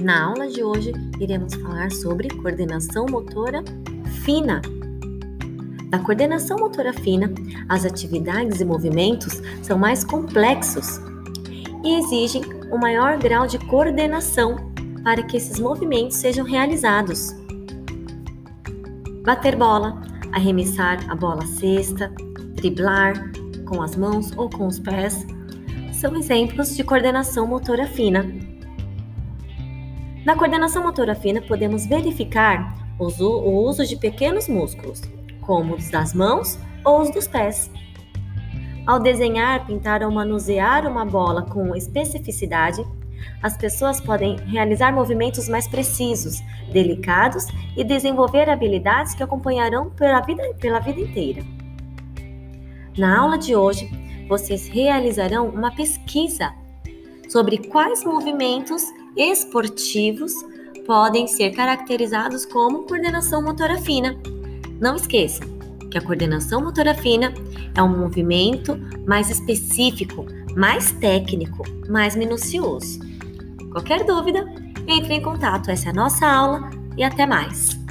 Na aula de hoje, iremos falar sobre coordenação motora fina. Na coordenação motora fina, as atividades e movimentos são mais complexos e exigem um maior grau de coordenação para que esses movimentos sejam realizados. Bater bola, arremessar a bola cesta, driblar com as mãos ou com os pés são exemplos de coordenação motora fina. Na coordenação motora fina, podemos verificar o uso de pequenos músculos, como os das mãos ou os dos pés. Ao desenhar, pintar ou manusear uma bola com especificidade, as pessoas podem realizar movimentos mais precisos, delicados e desenvolver habilidades que acompanharão pela vida, pela vida inteira. Na aula de hoje, vocês realizarão uma pesquisa sobre quais movimentos esportivos podem ser caracterizados como coordenação motora fina. Não esqueçam que a coordenação motora fina é um movimento mais específico, mais técnico, mais minucioso. Qualquer dúvida, entre em contato. Essa é a nossa aula e até mais!